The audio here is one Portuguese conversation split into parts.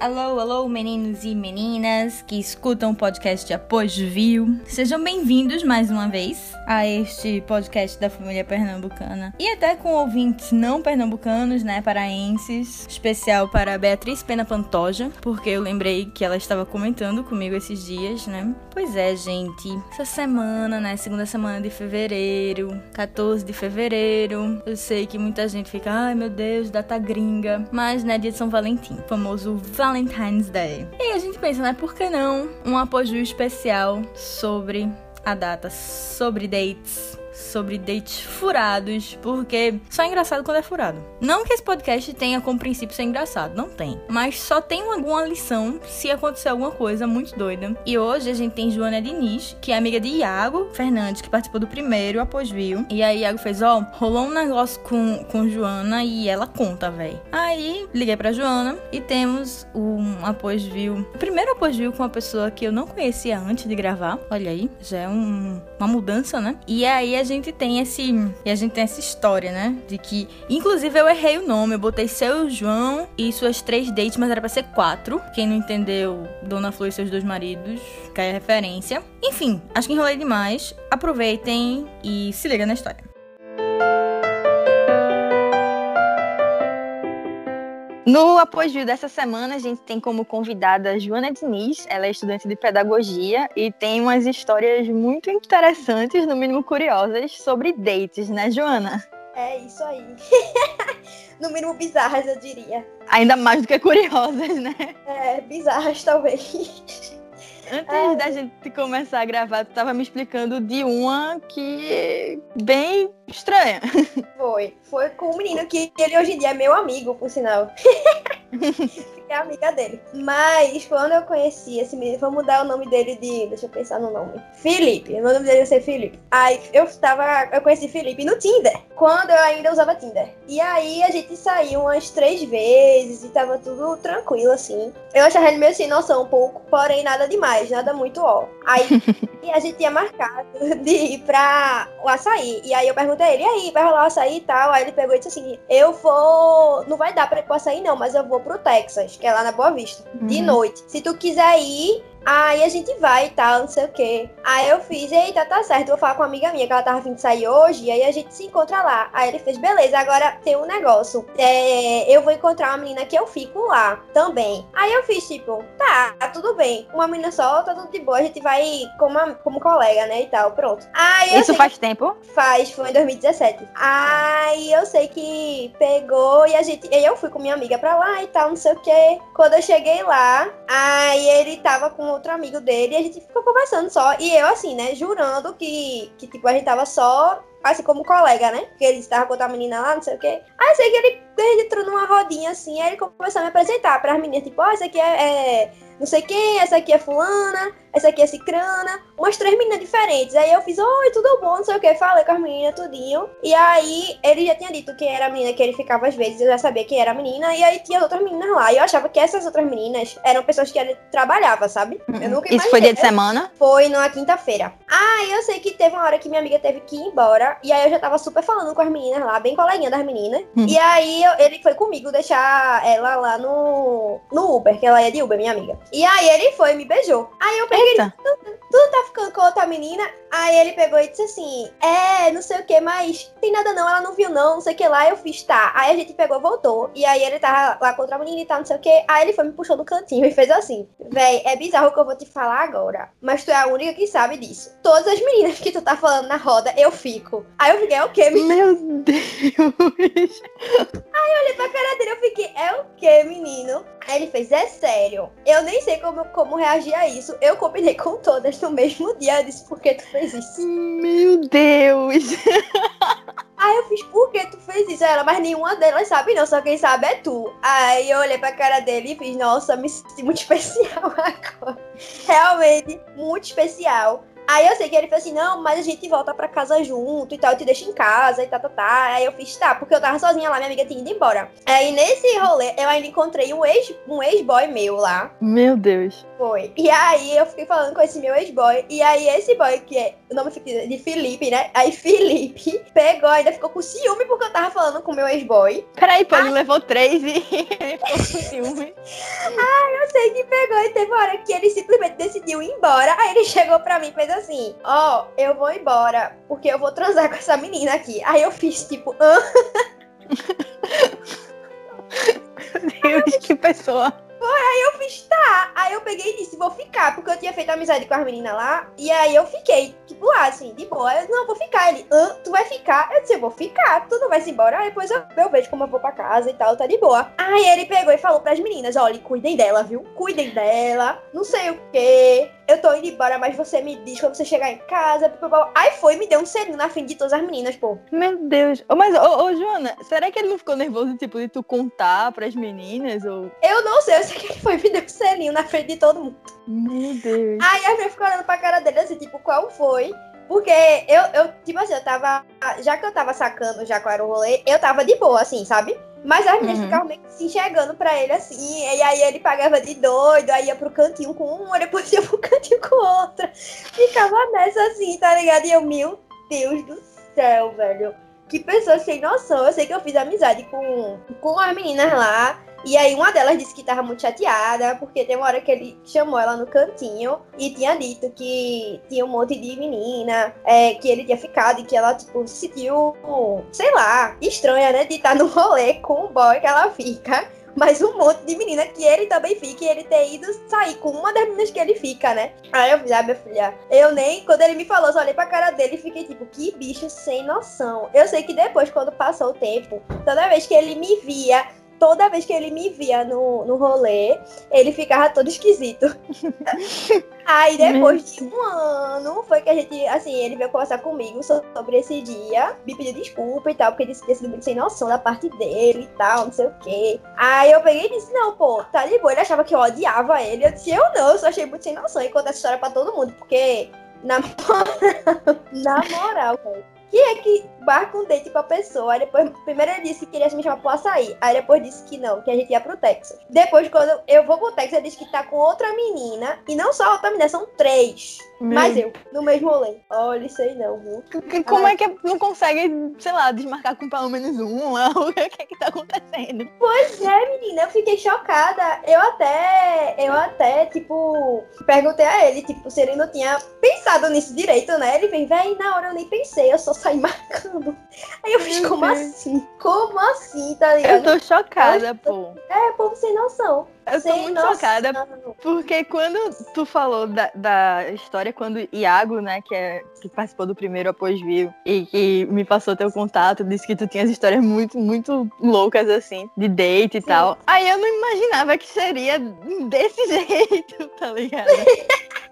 Alô, alô, meninos e meninas que escutam o podcast Após Viu. Sejam bem-vindos mais uma vez a este podcast da família pernambucana. E até com ouvintes não pernambucanos, né, paraenses. Especial para Beatriz Pena Pantoja, porque eu lembrei que ela estava comentando comigo esses dias, né? Pois é, gente. Essa semana, né, segunda semana de fevereiro, 14 de fevereiro. Eu sei que muita gente fica, ai meu Deus, data gringa. Mas, né, dia de São Valentim, famoso Valentim Valentine's Day. E a gente pensa, né, por que não um apoio especial sobre a data, sobre dates, sobre dates furados, porque só é engraçado quando é furado. Não que esse podcast tenha como princípio ser engraçado, não tem. Mas só tem alguma lição se acontecer alguma coisa muito doida. E hoje a gente tem Joana Diniz, que é amiga de Iago Fernandes, que participou do primeiro após viu. E aí Iago fez, ó, oh, rolou um negócio com, com Joana e ela conta, véi. Aí liguei pra Joana e temos um após viu. O primeiro após viu com uma pessoa que eu não conhecia antes de gravar. Olha aí, já é um, uma mudança, né? E aí a gente tem esse. E a gente tem essa história, né? De que. Inclusive eu errei o nome. Eu botei seu João e suas três dates, mas era pra ser quatro. Quem não entendeu, Dona Flor e seus dois maridos, cai a referência. Enfim, acho que enrolei demais. Aproveitem e se liga na história. No apoio dessa semana, a gente tem como convidada Joana Diniz. Ela é estudante de pedagogia e tem umas histórias muito interessantes, no mínimo curiosas, sobre dates, né, Joana? É isso aí. no mínimo bizarras, eu diria. Ainda mais do que curiosas, né? É, bizarras talvez. Antes da gente começar a gravar, tu tava me explicando de uma que bem estranha. Foi. Foi com um menino que ele hoje em dia é meu amigo, por sinal. Fiquei amiga dele. Mas quando eu conheci esse menino, vamos mudar o nome dele de. Deixa eu pensar no nome. Felipe. O nome dele ia ser Felipe. Aí eu tava. Eu conheci Felipe no Tinder. Quando eu ainda usava Tinder. E aí a gente saiu umas três vezes e tava tudo tranquilo, assim. Eu achava ele meio sem noção um pouco, porém nada demais, nada muito ó. Aí a gente tinha marcado de ir pra o açaí. E aí eu perguntei a ele, e aí, vai rolar o açaí e tal? Aí ele pegou e disse assim: Eu vou. Não vai dar pra ir pro açaí, não, mas eu vou pro Texas, que é lá na Boa Vista, uhum. de noite. Se tu quiser ir, Aí a gente vai e tal, não sei o quê. Aí eu fiz, eita, tá certo, vou falar com uma amiga minha que ela tava vindo sair hoje, e aí a gente se encontra lá. Aí ele fez, beleza, agora tem um negócio. É, eu vou encontrar uma menina que eu fico lá também. Aí eu fiz, tipo, tá, tudo bem. Uma menina só, tá tudo de boa, a gente vai como, como colega, né, e tal, pronto. Aí Isso faz que... tempo? Faz, foi em 2017. Aí eu sei que pegou e a gente, e eu fui com minha amiga pra lá e tal, não sei o quê. Quando eu cheguei lá, aí ele tava com outro amigo dele e a gente ficou conversando só. E eu, assim, né, jurando que, que tipo, a gente tava só assim como colega, né? Porque ele estava com outra menina lá, não sei o quê. Aí sei que ele, ele entrou numa rodinha assim, aí ele começou a me apresentar para as meninas, tipo, ó, oh, essa aqui é, é, não sei quem, essa aqui é fulana, essa aqui é cicrana, umas três meninas diferentes. Aí eu fiz, oi, tudo bom, não sei o que, falei com as meninas tudinho. E aí ele já tinha dito quem era a menina que ele ficava às vezes, eu já sabia quem era a menina, e aí tinha outras meninas lá. E eu achava que essas outras meninas eram pessoas que ele trabalhava, sabe? Eu nunca imaginei. Isso foi dia de semana? Foi na quinta-feira. Ah, eu sei que teve uma hora que minha amiga teve que ir embora, e aí eu já tava super falando com as meninas lá, bem coleguinha das meninas. Hum. E aí eu, ele foi comigo deixar ela lá no, no Uber, que ela é de Uber, minha amiga. E aí ele foi, me beijou. Aí eu peguei, tu, tu tá ficando com outra menina? Aí ele pegou e disse assim: É, não sei o que, mas tem nada não, ela não viu não, não sei o que lá. Eu fiz, tá. Aí a gente pegou, voltou. E aí ele tava lá com outra menina e tal, não sei o que. Aí ele foi me puxou no cantinho e fez assim: Véi, é bizarro o que eu vou te falar agora. Mas tu é a única que sabe disso. Todas as meninas que tu tá falando na roda, eu fico. Aí eu fiquei, é o quê, menino? Meu Deus! Aí eu olhei pra cara dele, eu fiquei, é o quê, menino? Aí ele fez, é sério. Eu nem sei como, como reagir a isso. Eu combinei com todas no mesmo dia. Eu disse, por que tu fez isso? Meu Deus! Aí eu fiz, por que tu fez isso? Ela, mas nenhuma delas sabe não, só quem sabe é tu. Aí eu olhei pra cara dele e fiz, nossa, me senti muito especial agora. Realmente, muito especial. Aí eu sei que ele falou assim, não, mas a gente volta pra casa junto e tal, eu te deixo em casa e tá, tá, tá. Aí eu fiz, tá, porque eu tava sozinha lá, minha amiga tinha ido embora. Aí nesse rolê, eu ainda encontrei um ex-boy um ex meu lá. Meu Deus. Foi. E aí eu fiquei falando com esse meu ex-boy. E aí esse boy, que é o nome de Felipe, né? Aí Felipe pegou, ainda ficou com ciúme porque eu tava falando com o meu ex-boy. Peraí, pô, ele levou três e ficou com ciúme. Ah, eu sei que pegou e teve uma hora que ele simplesmente decidiu ir embora. Aí ele chegou pra mim e fez assim: Ó, oh, eu vou embora porque eu vou transar com essa menina aqui. Aí eu fiz tipo? Meu Deus, que pessoa. Aí eu fiz, tá. Aí eu peguei e disse, vou ficar, porque eu tinha feito amizade com as meninas lá. E aí eu fiquei, tipo, lá, assim, de boa. Eu, não, vou ficar. Ele, tu vai ficar? Eu disse, eu vou ficar, tu não vai se embora. Aí depois eu, eu vejo como eu vou pra casa e tal, tá de boa. Aí ele pegou e falou pras meninas, olha, cuidem dela, viu? Cuidem dela, não sei o quê. Eu tô indo embora, mas você me diz quando você chegar em casa. Aí foi e me deu um selinho na frente de todas as meninas, pô. Meu Deus. Mas, ô, ô, Joana, será que ele não ficou nervoso, tipo, de tu contar pras meninas? Ou... Eu não sei, eu sei que ele foi me deu um selinho na frente de todo mundo. Meu Deus. Aí a minha ficou olhando pra cara dele assim, tipo, qual foi? Porque eu, eu, tipo assim, eu tava. Já que eu tava sacando já qual era o rolê, eu tava de boa, assim, sabe? Mas as meninas uhum. ficavam meio que se enxergando pra ele assim, e aí ele pagava de doido, aí ia pro cantinho com uma, depois ia pro cantinho com outra. Ficava nessa assim, tá ligado? E eu, meu Deus do céu, velho. Que pessoa sem noção. Eu sei que eu fiz amizade com, com as meninas lá. E aí uma delas disse que tava muito chateada, porque tem uma hora que ele chamou ela no cantinho e tinha dito que tinha um monte de menina, é, que ele tinha ficado e que ela, tipo, se sentiu, sei lá, estranha, né? De estar no rolê com o boy que ela fica. Mas um monte de menina que ele também fica e ele ter ido sair com uma das meninas que ele fica, né? Aí eu falei, ah, minha filha, eu nem, quando ele me falou, só olhei pra cara dele e fiquei tipo, que bicho sem noção. Eu sei que depois, quando passou o tempo, toda vez que ele me via toda vez que ele me via no, no rolê, ele ficava todo esquisito. Aí depois de um ano, foi que a gente, assim, ele veio conversar comigo sobre esse dia, me pediu desculpa e tal, porque disse que tinha sido muito sem noção da parte dele e tal, não sei o quê. Aí eu peguei e disse, não, pô, tá de boa, ele achava que eu odiava ele. Eu disse, eu não, eu só achei muito sem noção e contar essa história pra todo mundo, porque, na moral, na moral, cara quem é que marca um date com a pessoa? Aí depois, primeiro ele disse que queria me chamar pro açaí. Aí depois disse que não, que a gente ia pro Texas. Depois, quando eu vou pro Texas, ele disse que tá com outra menina. E não só outra menina, são três. Meu. Mas eu, no mesmo rolê. Olha, isso aí não, viu? Como é que não consegue, sei lá, desmarcar com pelo menos um lá? O que é que tá acontecendo? Pois é, menina, eu fiquei chocada. Eu até, eu até, tipo, perguntei a ele, tipo, se ele não tinha pensado nisso direito, né? Ele vem, véi, na hora eu nem pensei, eu só saí marcando. Aí eu fiz, como assim? Como assim, tá ligado? Eu tô chocada, pô. É, povo sem noção. Eu tô muito noção. chocada, porque quando tu falou da, da história, quando Iago, né, que, é, que participou do primeiro após viu e que me passou teu contato, disse que tu tinhas histórias muito, muito loucas, assim, de date e Sim. tal. Aí eu não imaginava que seria desse jeito, tá ligado?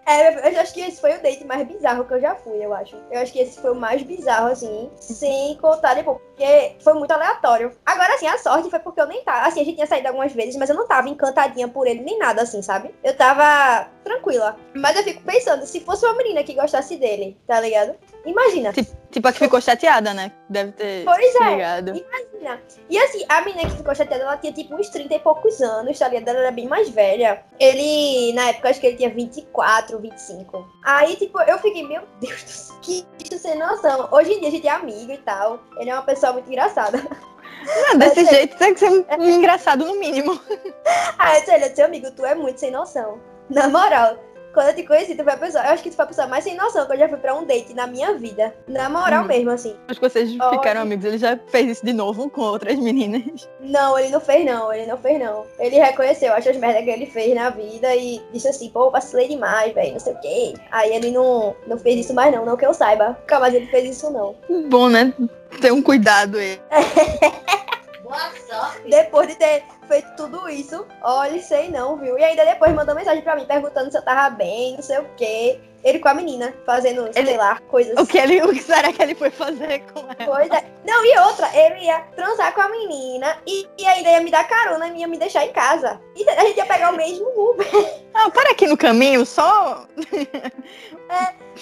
É, eu acho que esse foi o date mais bizarro que eu já fui, eu acho. Eu acho que esse foi o mais bizarro, assim, sem contar depois, porque foi muito aleatório. Agora, assim, a sorte foi porque eu nem tava. Assim, a gente tinha saído algumas vezes, mas eu não tava encantadinha por ele nem nada, assim, sabe? Eu tava tranquila. Mas eu fico pensando, se fosse uma menina que gostasse dele, tá ligado? Imagina. Tipo, tipo a que ficou chateada, né? Deve ter. Pois é. Ligado. Imagina. E assim, a menina que ficou chateada, ela tinha tipo uns 30 e poucos anos, tá ligado? Ela era bem mais velha. Ele, na época, acho que ele tinha 24, 25. Aí, tipo, eu fiquei, meu Deus do céu, que isso sem noção. Hoje em dia a gente é amigo e tal. Ele é uma pessoa muito engraçada. Não, desse Mas, jeito tem que ser é... engraçado no mínimo. ah, eu sei, seu amigo, tu é muito sem noção. Na moral, quando eu te conheci, tu foi a pessoa. Eu acho que tu a pessoa mais sem noção que eu já fui pra um date na minha vida. Na moral hum. mesmo, assim. Acho que vocês oh, ficaram amigos. Ele já fez isso de novo com outras meninas. Não, ele não fez, não. Ele não fez, não. Ele reconheceu, acho as merdas que ele fez na vida e disse assim, pô, vacilei demais, velho, não sei o quê. Aí ele não, não fez isso mais, não. Não que eu saiba. Nunca mais ele fez isso, não. Bom, né? Ter um cuidado aí. Boa sorte. Depois de ter feito tudo isso, olha, sei não, viu? E ainda depois mandou mensagem pra mim perguntando se eu tava bem, não sei o quê. Ele com a menina, fazendo, ele... sei lá, coisas. O que, ele, o que será que ele foi fazer com ela? Pois é. Não, e outra, ele ia transar com a menina e, e ainda ia me dar carona e ia me deixar em casa. E a gente ia pegar o mesmo Uber. Não, para aqui no caminho, só.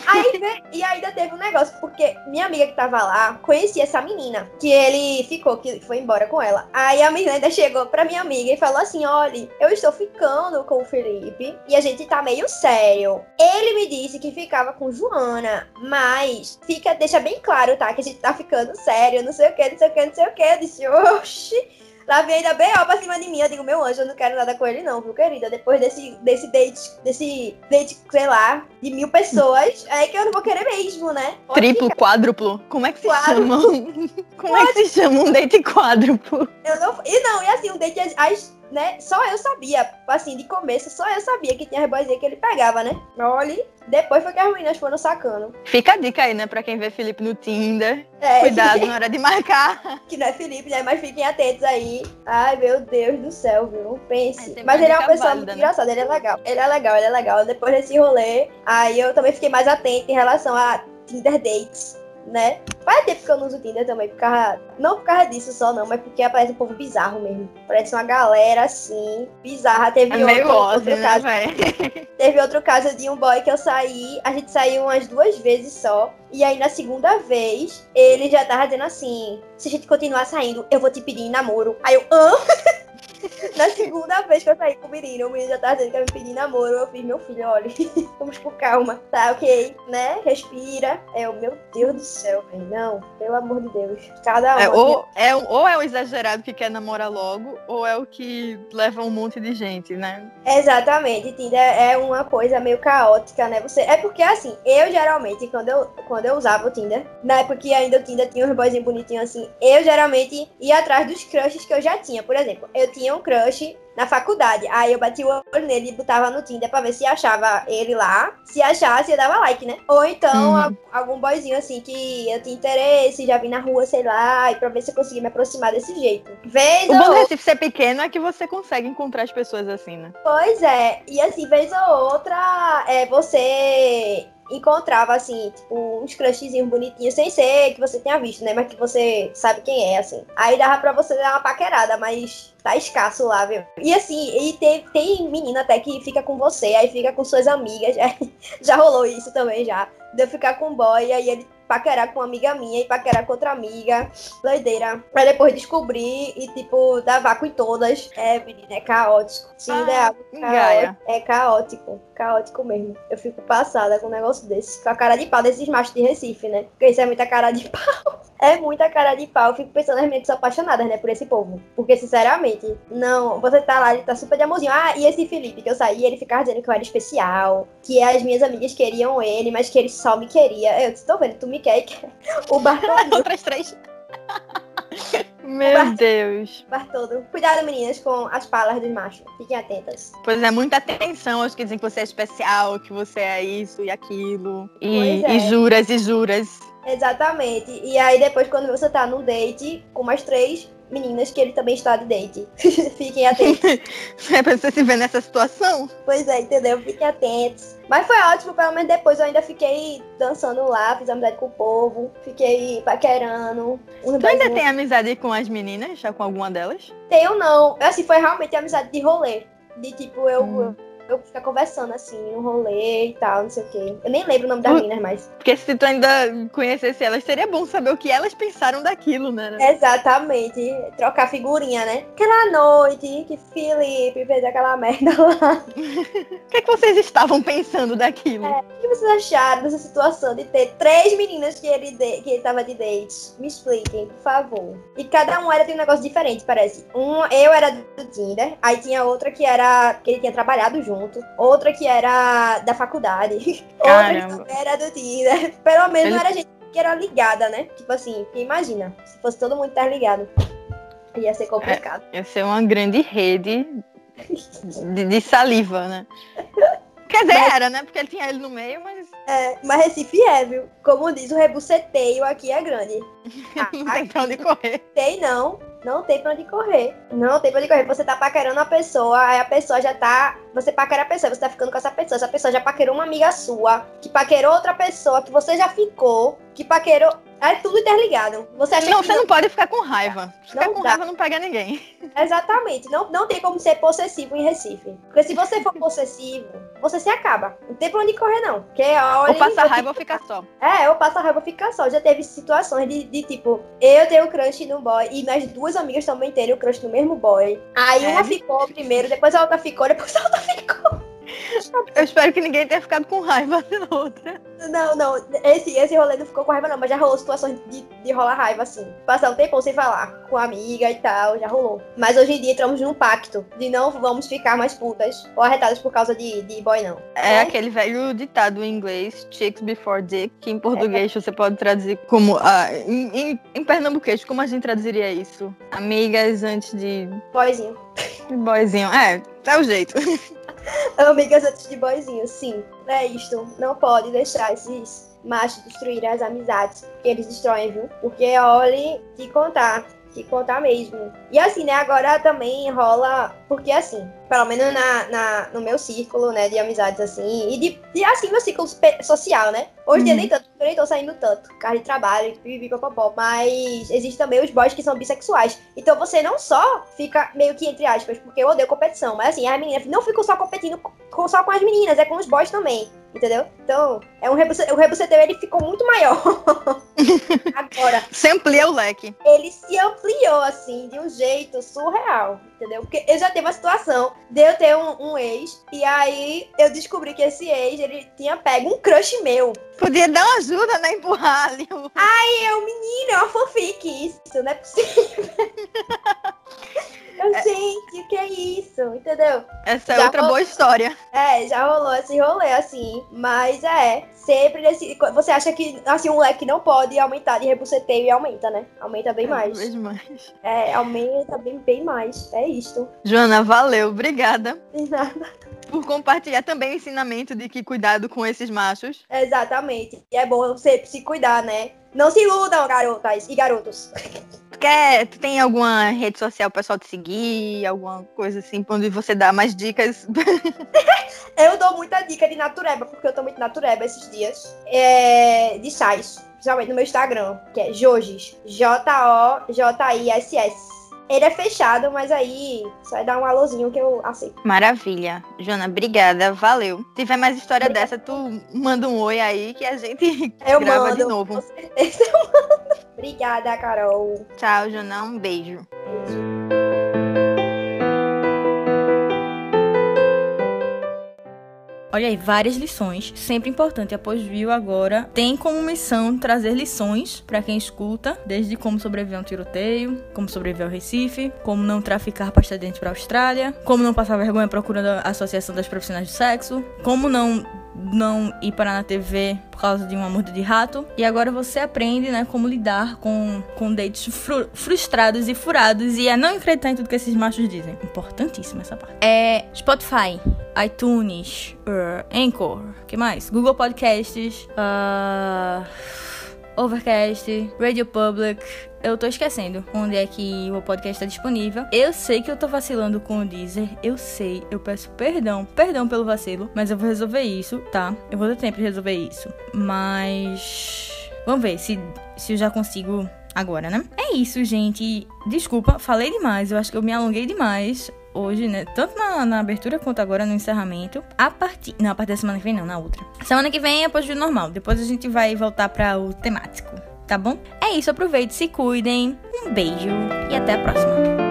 Aí, ve- e ainda teve um negócio, porque minha amiga que tava lá conhecia essa menina, que ele ficou, que foi embora com ela. Aí a menina ainda chegou pra minha amiga e falou assim: olha, eu estou ficando com o Felipe e a gente tá meio sério. Ele me disse que ficava com Joana, mas fica, deixa bem claro, tá? Que a gente tá ficando sério, não sei o que, não sei o que, não sei o que. Eu disse, oxi. Lá vem ainda bem ó pra cima de mim. Eu digo, meu anjo, eu não quero nada com ele, não, viu, querida? Depois desse, desse date, desse date, sei lá, de mil pessoas, é que eu não vou querer mesmo, né? Pode Triplo, quádruplo. Como é que se Quádruplo. chama? Como é que se chama um date quádruplo? Eu não, e não, e assim, um date, as, né, só eu sabia, assim, de começo, só eu sabia que tinha as boizinhas que ele pegava, né? Olha, depois foi que as meninas foram sacando. Fica a dica aí, né, pra quem vê Felipe no Tinder. É, Cuidado na hora de marcar. que não é Felipe, né? Mas fiquem atentos aí. Ai, meu Deus do céu, viu? Pense. É, Mas ele é uma pessoa válida, muito né? engraçada, ele é legal. Ele é legal, ele é legal. Depois desse rolê, aí eu também fiquei mais atenta em relação a Tinder dates, né? Faz tempo que eu não uso Tinder também, por causa... Não por causa disso só, não, mas porque aparece um povo bizarro mesmo. Parece uma galera, assim, bizarra. Teve É outro, outro né, caso velho? Teve outro caso de um boy que eu saí, a gente saiu umas duas vezes só. E aí na segunda vez, ele já tava dizendo assim: se a gente continuar saindo, eu vou te pedir em namoro. Aí eu, hã? na segunda vez que eu saí com o menino, o menino já tava dizendo que ia me pedir namoro. Eu fiz, meu filho, olha, vamos com calma. Tá, ok, né? Respira. É o meu Deus do céu, velho. Não, pelo amor de Deus. Cada um. É, ou, é, ou é o exagerado que quer namorar logo, ou é o que leva um monte de gente, né? Exatamente, Tinder é uma coisa meio caótica, né? Você é porque assim, eu geralmente quando eu quando eu usava o Tinder, na época que ainda o Tinder tinha uns boyzinhos bonitinhos assim, eu geralmente ia atrás dos crushes que eu já tinha. Por exemplo, eu tinha um crush na faculdade. Aí eu bati o olho nele e botava no Tinder pra ver se achava ele lá. Se achasse, eu dava like, né? Ou então Uhum. algum boyzinho assim que eu tinha interesse, já vi na rua, sei lá, e pra ver se eu conseguia me aproximar desse jeito. Vez O ou bom do Recife ser pequeno é que você consegue encontrar as pessoas assim, né? Pois é, e assim, vez ou outra, é, você encontrava, assim, tipo, uns crushzinhos bonitinhos, sem ser que você tenha visto, né? Mas que você sabe quem é, assim. Aí dava pra você dar uma paquerada, mas tá escasso lá, viu? E assim, e tem, tem menina até que fica com você, aí fica com suas amigas. já rolou isso também, já. De eu ficar com um boy, aí ele paquerar com uma amiga minha e paquerar com outra amiga. Doideira. Pra depois descobrir e, tipo, dar vácuo em todas. É, menina, é caótico. Sim, Ah, ideal. engaia. É caótico, caótico mesmo. Eu fico passada com um negócio desse. Com a cara de pau desses machos de Recife, né? Porque isso é muita cara de pau. É muita cara de pau. Eu fico pensando nas mentes apaixonadas, né, por esse povo. Porque, sinceramente, não. Você tá lá, ele tá super de amorzinho. Ah, e esse Felipe que eu saí, ele ficava dizendo que eu era especial. Que as minhas amigas queriam ele, mas que ele só me queria. Eu disse, tô vendo, tu me quer e quer. O Bartoldo. Outras três. Meu Deus. Bartoldo. Cuidado, meninas, com as palas dos machos. Fiquem atentas. Pois é, muita atenção aos que dizem que você é especial, que você é isso e aquilo. E, é. e juras e juras. Exatamente. E aí depois quando você tá num date com mais três meninas que ele também está de date. Fiquem atentos. É pra você se ver nessa situação? pois é, entendeu? Fiquem atentos. Mas foi ótimo, pelo menos depois eu ainda fiquei dançando lá, fiz amizade com o povo, fiquei paquerando. Tu ainda tem amizade com as meninas? Já com alguma delas? Tenho não. Assim, foi realmente amizade de rolê. De tipo, eu, Hum. eu, eu ficar conversando assim, no rolê e tal, não sei o quê. Eu nem lembro o nome das Hum. meninas mais. Porque se tu ainda conhecesse elas, seria bom saber o que elas pensaram daquilo, né? Exatamente. Trocar figurinha, né? Aquela noite que Felipe fez aquela merda lá. O que, é que vocês estavam pensando daquilo? É. O que vocês acharam dessa situação de ter três meninas que ele, de, que ele tava de date? Me expliquem, por favor. E cada um era de um negócio diferente, parece. Um, eu era do Tinder, aí tinha outra que era que ele tinha trabalhado junto, outra que era da faculdade, outra Caramba. que era do Tinder. Pelo menos Ele- era gente que era ligada, né? Tipo assim, imagina, se fosse todo mundo interligado. Ia ser complicado. Ia ser uma grande rede de, de saliva, né? Quer dizer, era, né? Porque ele tinha ele no meio, mas É, mas Recife é, viu? Como diz, o rebuceteio aqui é grande. não tem pra onde correr. Tem não. Não tem pra onde correr. Não tem pra onde correr. Você tá paquerando a pessoa, aí a pessoa já tá. Você paquera a pessoa, você tá ficando com essa pessoa. Essa pessoa já paquerou uma amiga sua, que paquerou outra pessoa, que você já ficou, que paquerou. É tudo interligado. Você acha Não, que você não pode ficar com raiva. Ficar Não com dá. raiva não pega ninguém. Exatamente. Não, não tem como ser possessivo em Recife. Porque se você for possessivo, você se acaba. Não tem pra onde correr, não. Porque olha. Ou passa eu raiva ou fica só. É, eu passo a raiva ficar só. Já teve situações de, de, tipo, eu tenho crush no boy e minhas duas amigas também terem o crush no mesmo boy. Aí É. uma ficou primeiro, depois a outra ficou, depois a outra ficou. Eu espero que ninguém tenha ficado com raiva da outra. Não, não, esse, esse rolê não ficou com raiva, não, mas já rolou situações de, de rolar raiva, assim. Passar um tempão sem falar com a amiga e tal, já rolou. Mas hoje em dia entramos num pacto de não vamos ficar mais putas ou arretadas por causa de, de boy, não. É É. aquele velho ditado em inglês, chicks before dick, que em português você pode traduzir como. ah, em, em, em pernambuquês, como a gente traduziria isso? Amigas antes de. Boyzinho. boyzinho. É, é o jeito. Amigas antes de boyzinho, sim. É isto. Não pode deixar esses machos destruírem as amizades. Porque eles destroem, viu? Porque, olhe, te contar. Te contar mesmo. E assim, né? Agora também rola. Porque assim, pelo menos na, na- no meu círculo, né? De amizades assim. E de, de assim, meu círculo social, né? Hoje Uhum. nem tanto, eu nem tô saindo tanto. Carro de trabalho, pipi, popopó. Mas existem também os boys que são bissexuais. Então você não só fica meio que entre aspas, porque eu odeio competição, mas assim, as meninas não ficam só competindo com, só com as meninas, é com os boys também. Entendeu? Então, é um rebuce, o rebuceteio ele ficou muito maior. Agora, Se amplia o leque. ele se ampliou assim de um jeito surreal, entendeu? Porque eu já tive uma situação de eu ter um, um ex e aí eu descobri que esse ex ele tinha pego um crush meu. Podia dar uma ajuda, né? Empurrar ali. o- E eu, menino, é uma fanfic isso, não é possível. eu, gente, o que é isso? Entendeu? Essa é Já outra vou- boa história. É, já rolou esse rolê, assim. Mas é, sempre nesse. Você acha que assim, um leque não pode aumentar de rebuceteio e aumenta, né? Aumenta bem Cada mais. vez mais. É, aumenta bem, bem mais. É isto. Joana, valeu. Obrigada De nada. por compartilhar também o ensinamento de que cuidado com esses machos. Exatamente. E é bom você se cuidar, né? Não se iludam, garotas e garotos. Tu quer, tu tem alguma rede social pessoal te seguir, alguma coisa assim, onde você dá mais dicas? Eu dou muita dica de natureba, porque eu tô muito natureba esses dias. É, de sais, principalmente no meu Instagram, que é Jojis. J-O-J-I-S-S. Ele é fechado, mas aí só dar um alôzinho que eu aceito. Maravilha. Joana, obrigada. Valeu. Se tiver mais história dessa, tu manda um oi aí que a gente Eu grava mando. de novo. Com certeza eu mando. Obrigada, Carol. Tchau, Joana. Um beijo. Olha aí, várias lições, sempre importante. Após Viu agora tem como missão trazer lições pra quem escuta, desde como sobreviver a um tiroteio, como sobreviver ao Recife, como não traficar pasta dente pra Austrália, como não passar vergonha procurando a Associação das Profissionais do Sexo, como não não ir parar na TV por causa de uma morda de rato. E agora você aprende, né, como lidar com, com dates fru- frustrados e furados e a não acreditar em tudo que esses machos dizem. Importantíssima essa parte. É Spotify, iTunes, uh, Anchor, que mais? Google Podcasts, uh, Overcast, Radio Public. Eu tô esquecendo onde é que o podcast tá disponível. Eu sei que eu tô vacilando com o Deezer. Eu sei. Eu peço perdão. Perdão pelo vacilo. Mas eu vou resolver isso, tá? Eu vou ter tempo de resolver isso. Mas. Vamos ver se, se eu já consigo agora, né? É isso, gente. Desculpa, falei demais. Eu acho que eu me alonguei demais hoje, né? Tanto na, na abertura quanto agora no encerramento. A partir. Não, a partir da semana que vem, não, na outra. Semana que vem é pós-vídeo normal. Depois a gente vai voltar para o temático, tá bom? É isso, aproveite, se cuidem. Um beijo e até a próxima.